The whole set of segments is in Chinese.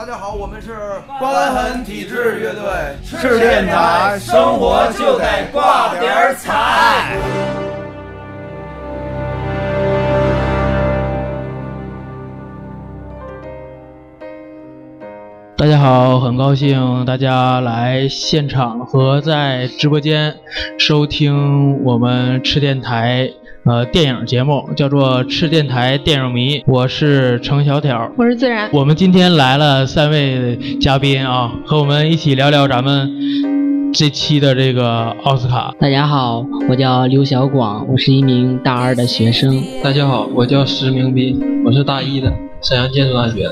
大家好，我们是关痕体质乐队，是电台，生活就得挂点彩。大家好，很高兴大家来现场和在直播间收听我们赤电台呃电影节目，叫做赤电台电影迷。我是程小挑，我是自然。我们今天来了三位嘉宾啊，和我们一起聊聊咱们这期的这个奥斯卡。大家好，我叫刘小广，我是一名大二的学生。大家好，我叫石明斌，我是大一的。沈阳建筑大学，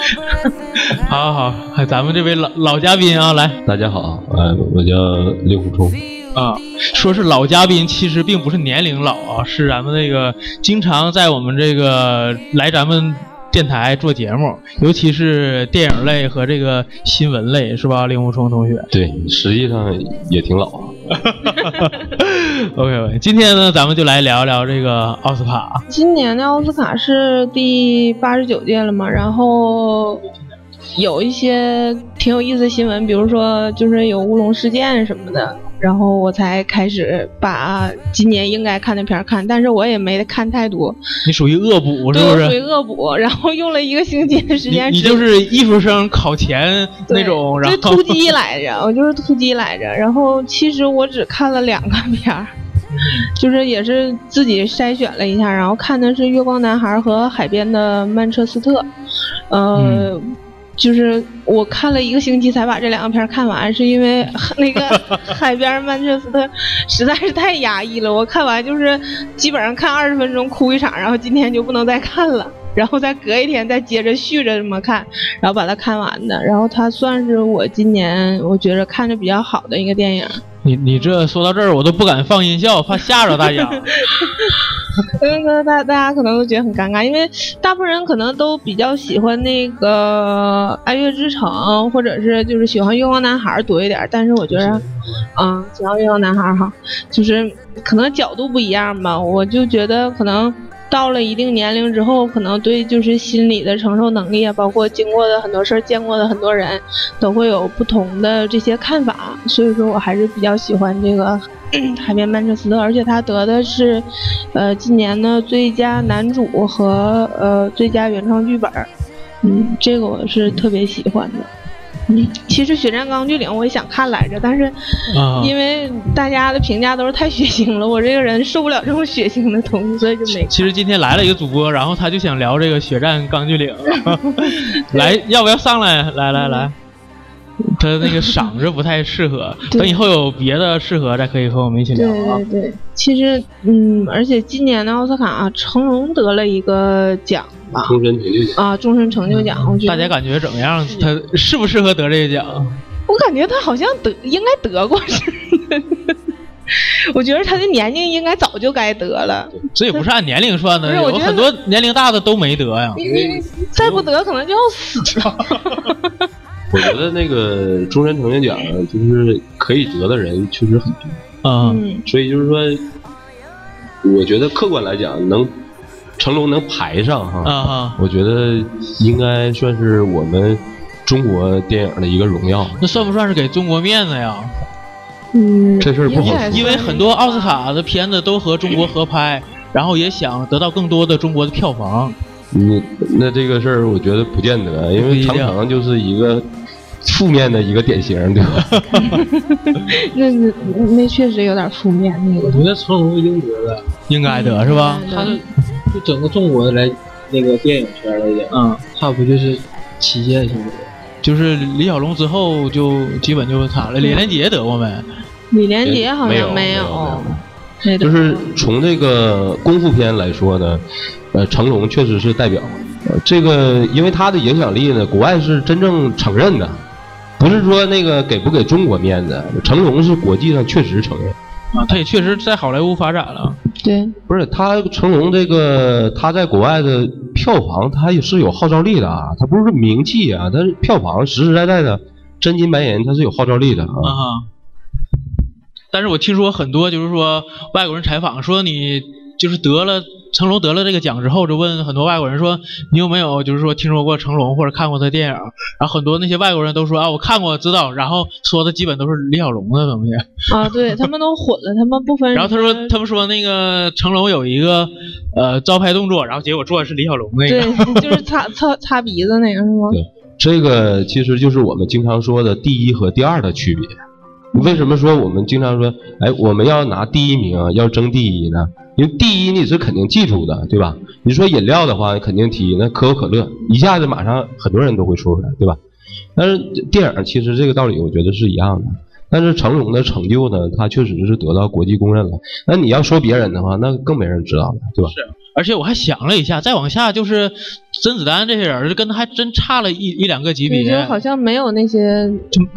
好好好，咱们这位老老嘉宾啊，来，大家好，呃，我叫刘虎冲，啊，说是老嘉宾，其实并不是年龄老啊，是咱们那个经常在我们这个来咱们电台做节目，尤其是电影类和这个新闻类，是吧，令狐冲同学？对，实际上也挺老。OK，OK，今天呢，咱们就来聊一聊这个奥斯卡。今年的奥斯卡是第八十九届了嘛？然后有一些挺有意思的新闻，比如说就是有乌龙事件什么的。然后我才开始把今年应该看的片儿看，但是我也没看太多。你属于恶补是不是？属于恶补，然后用了一个星期的时间。你就是艺术生考前那种，然后突击来着，我就是突击来着。然后其实我只看了两个片儿，就是也是自己筛选了一下，然后看的是《月光男孩》和《海边的曼彻斯特》，呃。就是我看了一个星期才把这两个片看完，是因为那个 海边曼彻斯特实在是太压抑了。我看完就是基本上看二十分钟哭一场，然后今天就不能再看了，然后再隔一天再接着续着这么看，然后把它看完的。然后它算是我今年我觉得看着比较好的一个电影。你你这说到这儿，我都不敢放音效，怕吓着大家。嗯，可能大大家可能都觉得很尴尬，因为大部分人可能都比较喜欢那个《爱乐之城》，或者是就是喜欢《月光男孩》多一点。但是我觉得，嗯，喜欢《月光男孩》哈，就是可能角度不一样吧。我就觉得可能。到了一定年龄之后，可能对就是心理的承受能力啊，包括经过的很多事儿、见过的很多人，都会有不同的这些看法。所以说我还是比较喜欢这个《海边曼彻斯特》，而且他得的是，呃，今年的最佳男主和呃最佳原创剧本。嗯，这个我是特别喜欢的。嗯其实《血战钢锯岭》我也想看来着，但是因为大家的评价都是太血腥了，我这个人受不了这种血腥的东西，所以就没。其实今天来了一个主播，然后他就想聊这个《血战钢锯岭》，来，要不要上来？来来来，他那个嗓子不太适合，等以后有别的适合再可以和我们一起聊啊。对对对，其实嗯，而且今年的奥斯卡啊，成龙得了一个奖。终身成就奖啊！终身成就奖，大家感觉怎么样？他适不适合得这个奖？我感觉他好像得，应该得过似的。我觉得他的年龄应该早就该得了。这也不是按年龄算的，有很多年龄大的都没得呀。再不得，可能就要死了。我觉得那个终身成就奖，就是可以得的人确实很多。嗯，所以就是说，我觉得客观来讲，能。成龙能排上哈，啊我觉得应该算是我们中国电影的一个荣耀。那算不算是给中国面子呀？嗯，这事儿不好说，因为很多奥斯卡的片子都和中国合拍，然后也想得到更多的中国的票房。嗯，那这个事儿我觉得不见得，因为常常就是一个负面的一个典型，对吧？那那那确实有点负面。那个，我觉得成龙应得的，应该得是吧？他是。就整个中国的来那个电影圈来讲，嗯，他不就是旗舰型的？就是李小龙之后就基本就是他了。李连杰得过没？李连杰好像没有。就是从这个功夫片来说呢，呃，成龙确实是代表。这个因为他的影响力呢，国外是真正承认的，不是说那个给不给中国面子。成龙是国际上确实承认。啊，他也确实在好莱坞发展了。对，不是他成龙这个他在国外的票房，他也是有号召力的啊。他不是名气啊，他是票房实实在在的真金白银，他是有号召力的啊。但是我听说很多就是说外国人采访说你就是得了成龙得了这个奖之后，就问很多外国人说：“你有没有就是说听说过成龙或者看过他电影？”然后很多那些外国人都说：“啊，我看过，知道。”然后说的基本都是李小龙的东西。啊，对他们都混了，他们不分。然后他说，他们说那个成龙有一个呃招牌动作，然后结果做的是李小龙那个。对，就是擦擦擦鼻子那个是吗？对，这个其实就是我们经常说的第一和第二的区别。为什么说我们经常说，哎，我们要拿第一名，要争第一呢？因为第一你是肯定记住的，对吧？你说饮料的话，肯定提那可口可乐，一下子马上很多人都会说出来，对吧？但是电影其实这个道理我觉得是一样的。但是成龙的成就呢，他确实是得到国际公认了。那你要说别人的话，那更没人知道了，对吧？是。而且我还想了一下，再往下就是甄子丹这些人，跟他还真差了一一两个级别。好像没有那些，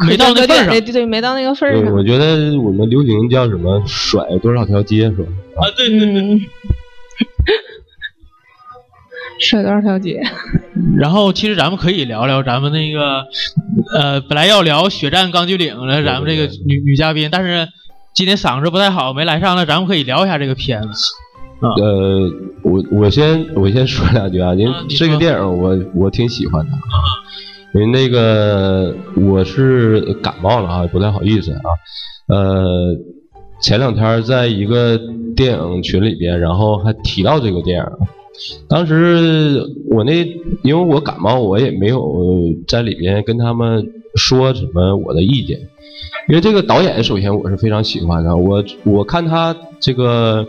没到那个份上。对对，没到那个份上。我觉得我们流行叫什么，甩多少条街是吧？啊，对对对。甩 多少条街？然后其实咱们可以聊聊咱们那个，呃，本来要聊《血战钢锯岭》的咱们这个女女嘉宾，但是今天嗓子不太好，没来上。那咱们可以聊一下这个片子。呃，我我先我先说两句啊，因为这个电影我我挺喜欢的啊，因为那个我是感冒了啊，不太好意思啊。呃，前两天在一个电影群里边，然后还提到这个电影，当时我那因为我感冒，我也没有在里边跟他们说什么我的意见。因为这个导演，首先我是非常喜欢的。我我看他这个，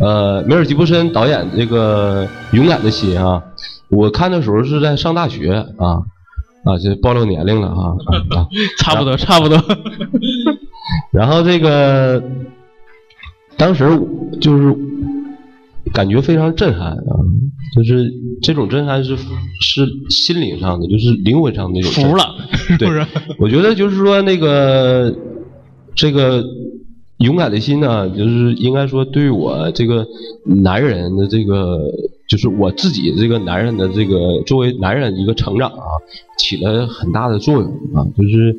呃，梅尔吉布森导演这个《勇敢的心》啊，我看的时候是在上大学啊啊，就暴露年龄了啊啊，差不多差不多。然后这个当时就是感觉非常震撼啊。就是这种震撼是是心灵上的，就是灵魂上的那种。服了，对，我觉得就是说那个这个勇敢的心呢，就是应该说对我这个男人的这个，就是我自己这个男人的这个作为男人一个成长啊，起了很大的作用啊，就是。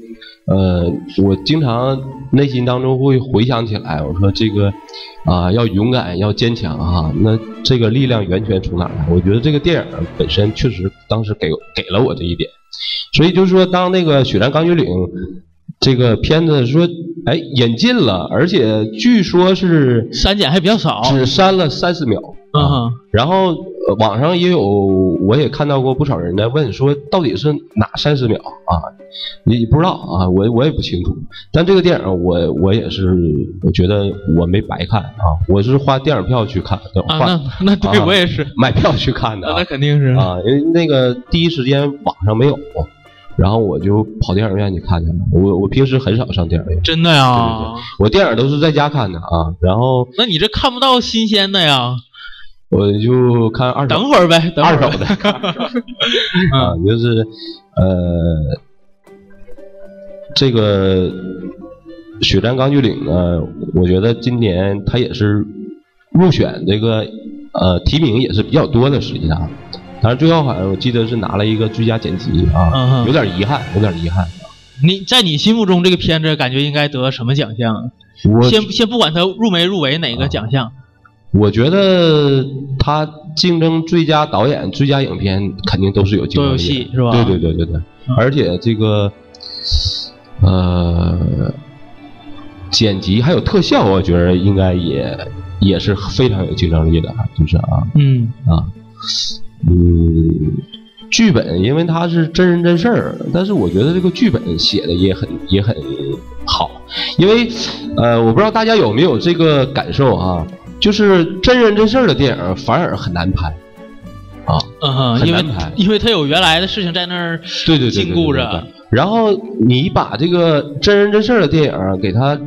呃，我经常内心当中会回想起来，我说这个啊，要勇敢，要坚强啊。那这个力量源泉从哪来？我觉得这个电影本身确实当时给给了我这一点。所以就是说，当那个《血战钢锯岭》这个片子说哎引进了，而且据说是删减还比较少，只删了三十秒。嗯，然后网上也有，我也看到过不少人在问说，到底是哪三十秒啊？你不知道啊？我我也不清楚。但这个电影，我我也是，我觉得我没白看啊，我是花电影票去看的。啊，那那对我也是买票去看的。那肯定是啊，因为那个第一时间网上没有，然后我就跑电影院去看去了。我我平时很少上电影院。真的呀？我电影都是在家看的啊。然后，那你这看不到新鲜的呀？我就看二手，等会儿呗，二手的，啊，就是呃，这个《血战钢锯岭》呢，我觉得今年它也是入选这个呃提名也是比较多的，实际上，但是最后好像我记得是拿了一个最佳剪辑啊，有点遗憾，有点遗憾。你在你心目中这个片子感觉应该得什么奖项？先先不管它入没入围哪个奖项。我觉得他竞争最佳导演、最佳影片肯定都是有竞争力，是吧？对对对对对，而且这个呃剪辑还有特效，我觉得应该也也是非常有竞争力的，就是啊，嗯。啊，嗯，剧本因为它是真人真事儿，但是我觉得这个剧本写的也很也很好，因为呃，我不知道大家有没有这个感受啊。就是真人真事儿的电影反而很难拍，啊，嗯，很难拍，因为他有原来的事情在那儿对对禁锢着。然后你把这个真人真事儿的电影给他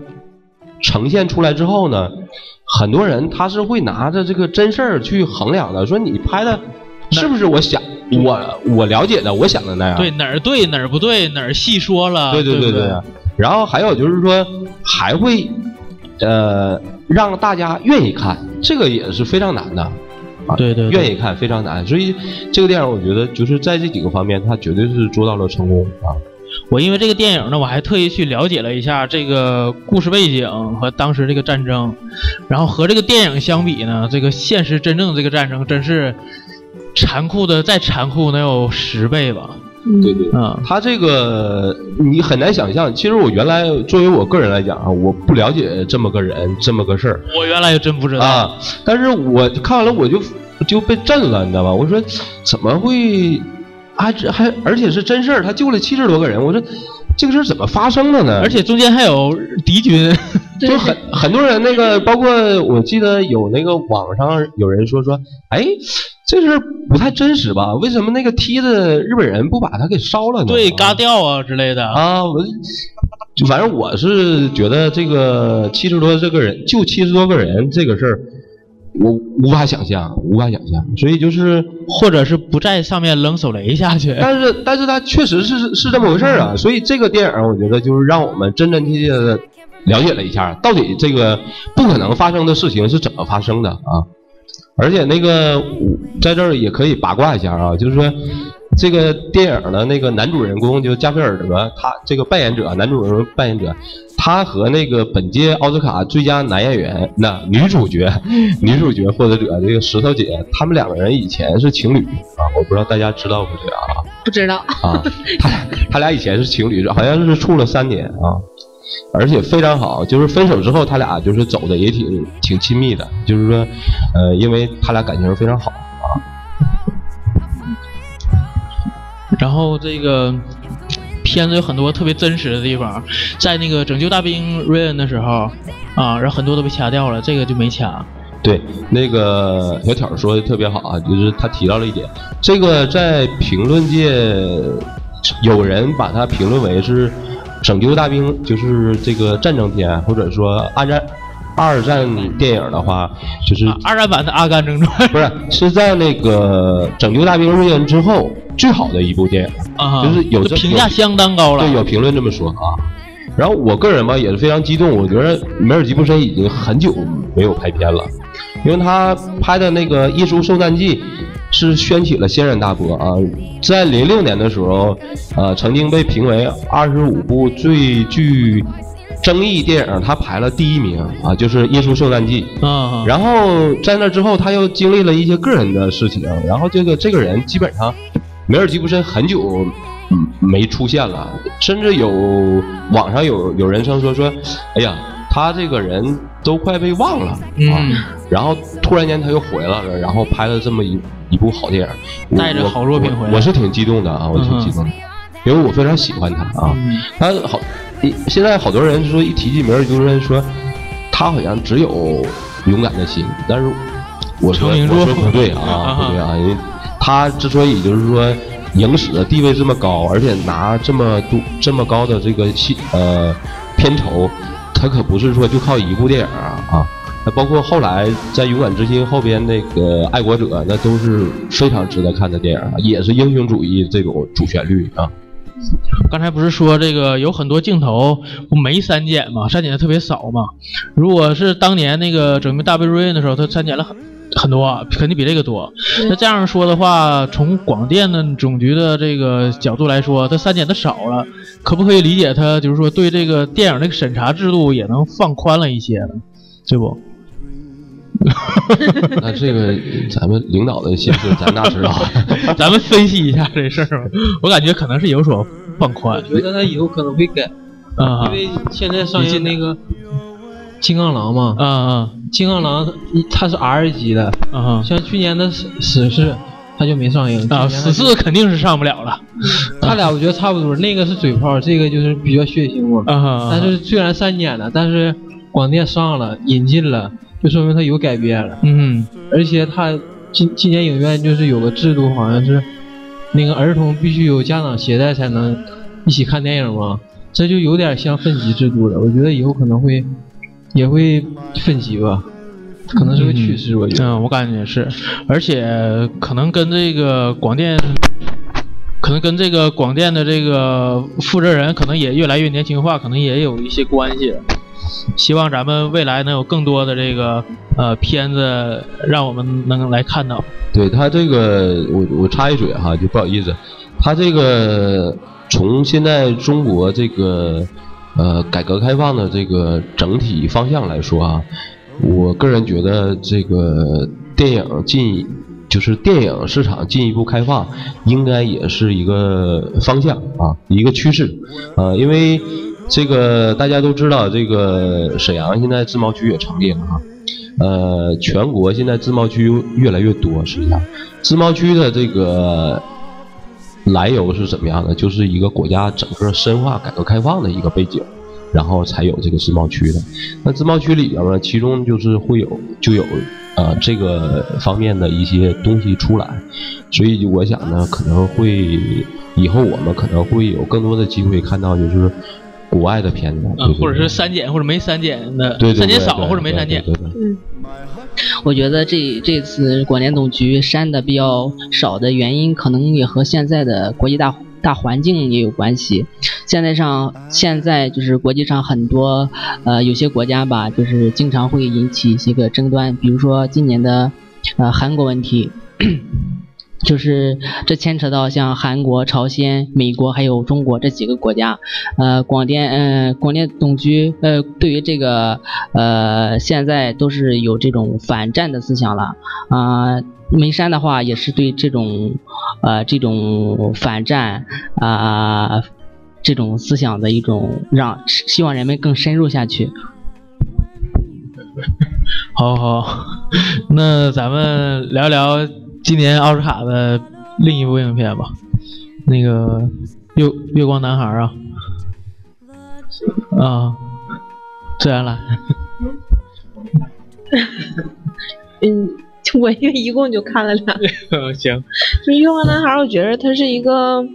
呈现出来之后呢，很多人他是会拿着这个真事儿去衡量的，说你拍的是不是我想我我了解的我想的那样？对哪儿对哪儿不对哪儿细说了？对对对对。然后还有就是说还会呃。让大家愿意看，这个也是非常难的，啊，对对，愿意看非常难，所以这个电影我觉得就是在这几个方面，它绝对是做到了成功啊。我因为这个电影呢，我还特意去了解了一下这个故事背景和当时这个战争，然后和这个电影相比呢，这个现实真正这个战争真是残酷的再残酷能有十倍吧。对对，嗯，他这个你很难想象。其实我原来作为我个人来讲啊，我不了解这么个人，这么个事儿。我原来也真不知道啊，但是我看完了我就就被震了，你知道吧？我说怎么会还还而且是真事儿，他救了七十多个人。我说这个事儿怎么发生的呢？而且中间还有敌军，就很很多人那个，包括我记得有那个网上有人说说，哎。这事不太真实吧？为什么那个梯子日本人不把它给烧了呢？对，嘎掉啊之类的啊！我就反正我是觉得这个七十多这个人就七十多个人这个事儿，我无法想象，无法想象。所以就是或者是不在上面扔手雷下去。但是，但是他确实是是这么回事儿啊！所以这个电影我觉得就是让我们真真切切的了解了一下，到底这个不可能发生的事情是怎么发生的啊！而且那个在这儿也可以八卦一下啊，就是说这个电影的那个男主人公就加菲尔德，他这个扮演者，男主人公扮演者，他和那个本届奥斯卡最佳男演员那女主角女主角获得者这个石头姐，他们两个人以前是情侣啊，我不知道大家知道不知道啊？不知道 啊，他他俩以前是情侣，好像是处了三年啊。而且非常好，就是分手之后，他俩就是走的也挺挺亲密的，就是说，呃，因为他俩感情非常好啊。然后这个片子有很多特别真实的地方，在那个拯救大兵瑞恩的时候啊，然后很多都被掐掉了，这个就没掐。对，那个小挑说的特别好啊，就是他提到了一点，这个在评论界有人把它评论为是。拯救大兵就是这个战争片，或者说二战二战电影的话，就是二战版的《阿甘正传》，不是是在那个拯救大兵瑞恩之后最好的一部电影，就是有评价相当高了。对，有评论这么说啊。然后我个人吧也是非常激动，我觉得梅尔吉布森已经很久没有拍片了，因为他拍的那个《艺术受难记》。是掀起了轩然大波啊！在零六年的时候，呃，曾经被评为二十五部最具争议电影，他排了第一名啊，就是《耶稣受难记》。啊。然后在那之后，他又经历了一些个人的事情，然后这个这个人基本上，梅尔吉布森很久没出现了，甚至有网上有有人称说说，哎呀，他这个人都快被忘了啊！然后突然间他又回来了，然后拍了这么一。一部好电影，带着好作品回来，我是挺激动的啊，我挺激动的，因为我非常喜欢他啊。他好，现在好多人说一提起名儿，就是说他好像只有勇敢的心，但是我说我说不对啊，不对啊，因为他之所以就是说影史的地位这么高，而且拿这么多这么高的这个戏呃片酬，他可不是说就靠一部电影啊啊。那包括后来在《勇敢之心》后边那个《爱国者》，那都是非常值得看的电影，也是英雄主义这种主旋律啊。刚才不是说这个有很多镜头不没删减吗？删减的特别少嘛。如果是当年那个《准备大兵瑞恩》的时候，他删减了很很多，肯定比这个多。那这样说的话，从广电的总局的这个角度来说，它删减的少了，可不可以理解他就是说对这个电影这个审查制度也能放宽了一些呢？对不？那这个咱们领导的心思咱哪知道？咱们分析一下这事儿我感觉可能是有所放宽，我觉得他以后可能会改啊，因为现在上映那个金刚狼嘛，嗯嗯，金刚狼它是 R 级的啊，像去年的死死侍他就没上映啊，死侍肯定是上不了了。他俩我觉得差不多，那个是嘴炮，这个就是比较血腥嘛。啊，但是虽然删减了，但是广电上了引进了。就说明他有改变了，嗯，而且他今今年影院就是有个制度，好像是那个儿童必须有家长携带才能一起看电影嘛，这就有点像分级制度了。我觉得以后可能会也会分级吧，可能是个趋势。我觉得，嗯，我感觉是，而且可能跟这个广电，可能跟这个广电的这个负责人可能也越来越年轻化，可能也有一些关系。希望咱们未来能有更多的这个呃片子，让我们能来看到。对他这个，我我插一嘴哈，就不好意思，他这个从现在中国这个呃改革开放的这个整体方向来说啊，我个人觉得这个电影进就是电影市场进一步开放，应该也是一个方向啊，一个趋势啊，因为这个大家都知道，这个沈阳现在自贸区也成立了哈。呃，全国现在自贸区越来越多，实际上，自贸区的这个来由是怎么样的？就是一个国家整个深化改革开放的一个背景，然后才有这个自贸区的。那自贸区里边呢，其中就是会有就有呃这个方面的一些东西出来，所以我想呢，可能会以后我们可能会有更多的机会看到就是。国外的片子，嗯，或者是删减或者没删减的，对删减少或者没删减。嗯，我觉得这这次广电总局删的比较少的原因，可能也和现在的国际大大环境也有关系。现在上现在就是国际上很多呃有些国家吧，就是经常会引起一些个争端，比如说今年的呃韩国问题。就是这牵扯到像韩国、朝鲜、美国还有中国这几个国家，呃，广电，呃，广电总局，呃，对于这个，呃，现在都是有这种反战的思想了，啊，眉山的话也是对这种，呃，这种反战啊，这种思想的一种让希望人们更深入下去。好 好，那咱们聊聊。今年奥斯卡的另一部影片吧，那个《月月光男孩》啊，啊，自然来。嗯，我因为一共就看了两个。行。就《月光男孩》，我觉得他是一个。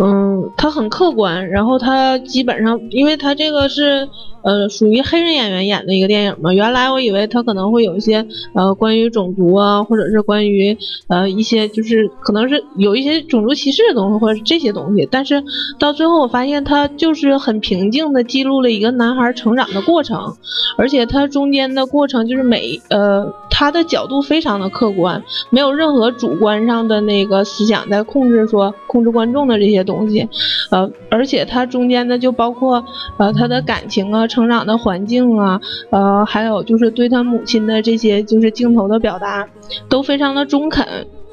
嗯，他很客观，然后他基本上，因为他这个是呃属于黑人演员演的一个电影嘛。原来我以为他可能会有一些呃关于种族啊，或者是关于呃一些就是可能是有一些种族歧视的东西或者是这些东西，但是到最后我发现他就是很平静的记录了一个男孩成长的过程，而且他中间的过程就是每呃他的角度非常的客观，没有任何主观上的那个思想在控制说控制观众的这些。东西，呃，而且他中间的就包括呃他的感情啊、成长的环境啊，呃，还有就是对他母亲的这些就是镜头的表达，都非常的中肯。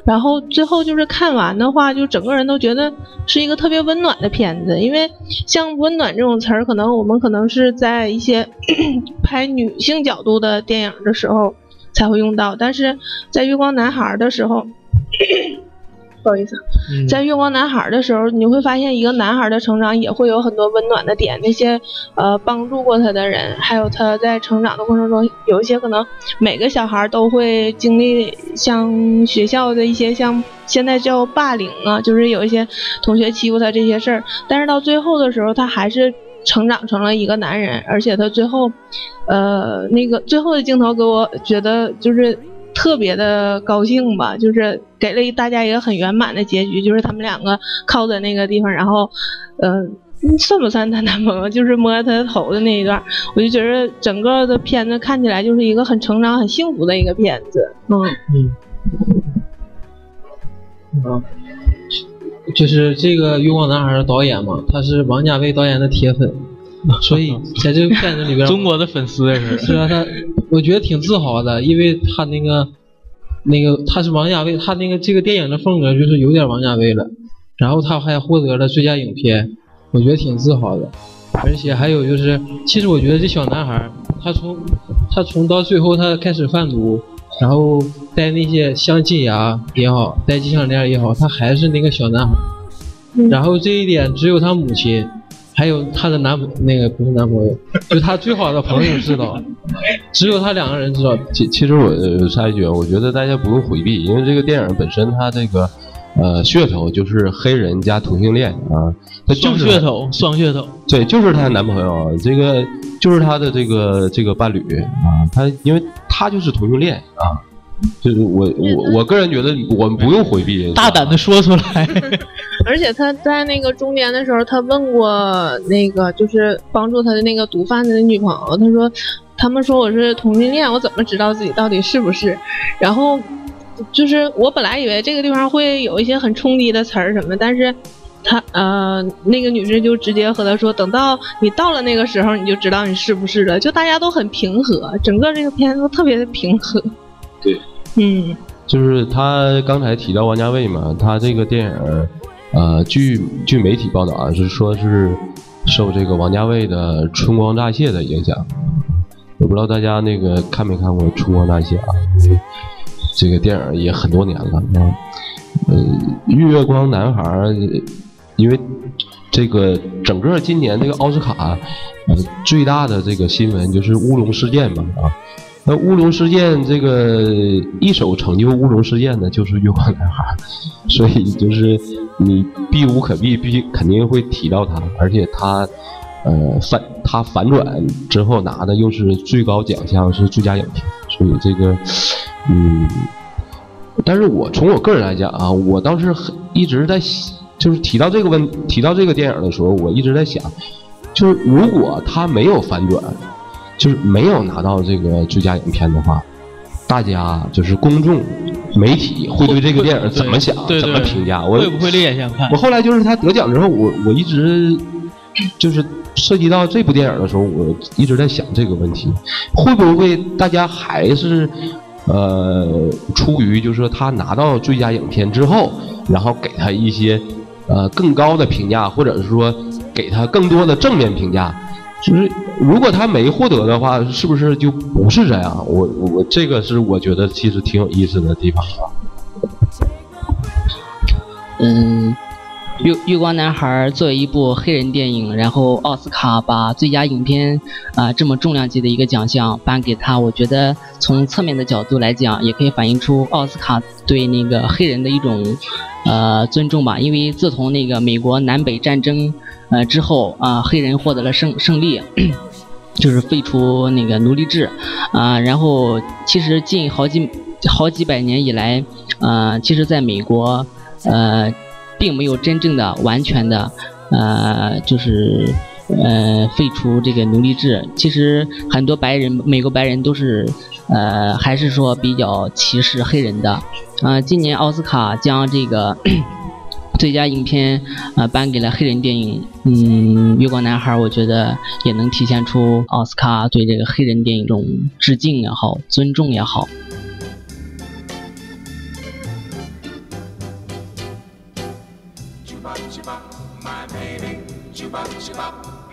然后最后就是看完的话，就整个人都觉得是一个特别温暖的片子。因为像温暖这种词儿，可能我们可能是在一些 拍女性角度的电影的时候才会用到，但是在《月光男孩》的时候。不好意思，在《月光男孩》的时候，你会发现一个男孩的成长也会有很多温暖的点。那些呃帮助过他的人，还有他在成长的过程中，有一些可能每个小孩都会经历像学校的一些像现在叫霸凌啊，就是有一些同学欺负他这些事儿。但是到最后的时候，他还是成长成了一个男人，而且他最后，呃，那个最后的镜头给我觉得就是。特别的高兴吧，就是给了大家一个很圆满的结局，就是他们两个靠在那个地方，然后，嗯，算不算他男朋友？就是摸他头的那一段，我就觉得整个的片子看起来就是一个很成长、很幸福的一个片子。嗯嗯，啊，就是这个《月光男孩》的导演嘛，他是王家卫导演的铁粉。所以在这个片子里边，中国的粉丝是是啊，他我觉得挺自豪的，因为他那个那个他是王家卫，他那个这个电影的风格就是有点王家卫了，然后他还获得了最佳影片，我觉得挺自豪的。而且还有就是，其实我觉得这小男孩，他从他从到最后他开始贩毒，然后戴那些镶金牙也好，戴金项链也好，他还是那个小男孩。然后这一点只有他母亲。还有她的男朋那个不是男朋友，就她最好的朋友知道，只有她两个人知道。其其实我插一句，我觉得大家不用回避，因为这个电影本身它这个呃噱头就是黑人加同性恋啊，它就是噱头，双噱头。对，就是她男朋友，这个就是她的这个这个伴侣啊，她因为她就是同性恋啊。就是我我我个人觉得我们不用回避，大胆的说出来。而且他在那个中间的时候，他问过那个就是帮助他的那个毒贩子的女朋友，他说他们说我是同性恋，我怎么知道自己到底是不是？然后就是我本来以为这个地方会有一些很冲击的词儿什么，但是他呃那个女士就直接和他说，等到你到了那个时候，你就知道你是不是了。就大家都很平和，整个这个片子都特别的平和。对，嗯，就是他刚才提到王家卫嘛，他这个电影，呃，据据媒体报道啊，是说是受这个王家卫的《春光乍泄》的影响。我不知道大家那个看没看过《春光乍泄》啊？这个电影也很多年了啊。呃，月光男孩，因为这个整个今年这个奥斯卡，呃，最大的这个新闻就是乌龙事件嘛啊。那乌龙事件这个一手成就乌龙事件的，就是月光男孩，所以就是你避无可避，必肯定会提到他，而且他。呃，反他反转之后拿的又是最高奖项是最佳影片，所以这个，嗯，但是我从我个人来讲啊，我倒是很一直在就是提到这个问提到这个电影的时候，我一直在想，就是如果他没有反转，就是没有拿到这个最佳影片的话，大家就是公众媒体会对这个电影怎么想，怎么评价？我会不会另眼相看？我后来就是他得奖之后，我我一直就是。涉及到这部电影的时候，我一直在想这个问题：会不会大家还是呃出于就是说他拿到最佳影片之后，然后给他一些呃更高的评价，或者是说给他更多的正面评价？就是如果他没获得的话，是不是就不是这样？我我这个是我觉得其实挺有意思的地方啊。嗯。月月光男孩作为一部黑人电影，然后奥斯卡把最佳影片啊这么重量级的一个奖项颁给他，我觉得从侧面的角度来讲，也可以反映出奥斯卡对那个黑人的一种呃尊重吧。因为自从那个美国南北战争呃之后啊，黑人获得了胜胜利，就是废除那个奴隶制啊，然后其实近好几好几百年以来，呃，其实在美国呃。并没有真正的、完全的，呃，就是呃废除这个奴隶制。其实很多白人，美国白人都是，呃，还是说比较歧视黑人的。啊，今年奥斯卡将这个最佳影片啊颁给了黑人电影，嗯，《月光男孩》，我觉得也能体现出奥斯卡对这个黑人电影一种致敬也好，尊重也好。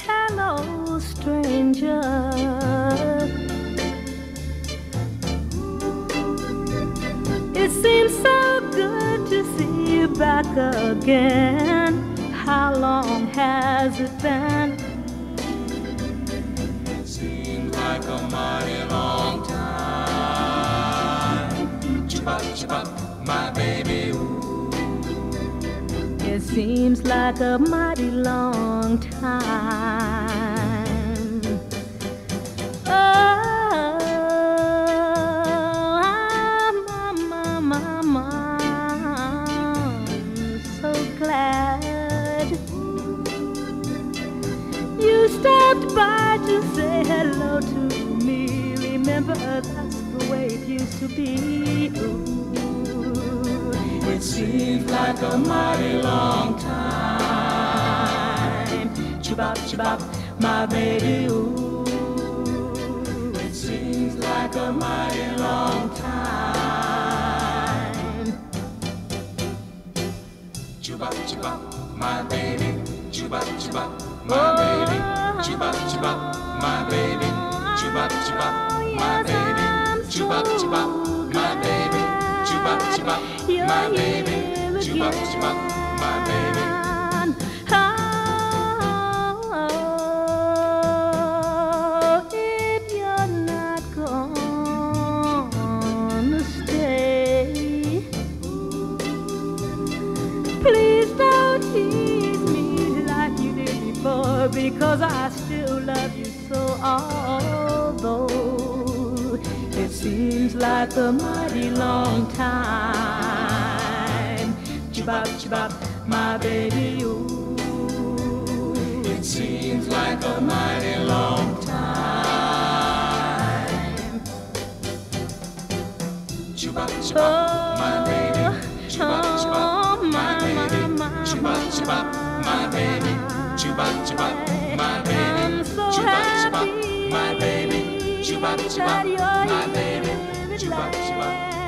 Hello, stranger. It seems so you back again. How long has it been? Seems like a mighty long time. Chibop, chibop, my baby. Ooh. It seems like a mighty long time. Hello to me. Remember, that's the way it used to be. Ooh. It seems like a mighty long time. Chibop, chibop, my baby, ooh. It seems like a mighty long time. Chibop, chibop, my baby. Chibop, chibop, my baby. Uh-huh. Chibop, chibop, my baby. Chuba chuba, my baby. Chuba chuba, my baby. Chuba chuba, my baby. Chuba chuba, my baby. But because I still love you so, although it seems like a mighty long time. Chibop, chibop, my baby, ooh. It seems like a mighty long time. Chibop, chibop, oh, my baby. Chibop, chibop, my baby. Chibop, chibop chupa my baby, chupa chupa, my baby, my baby.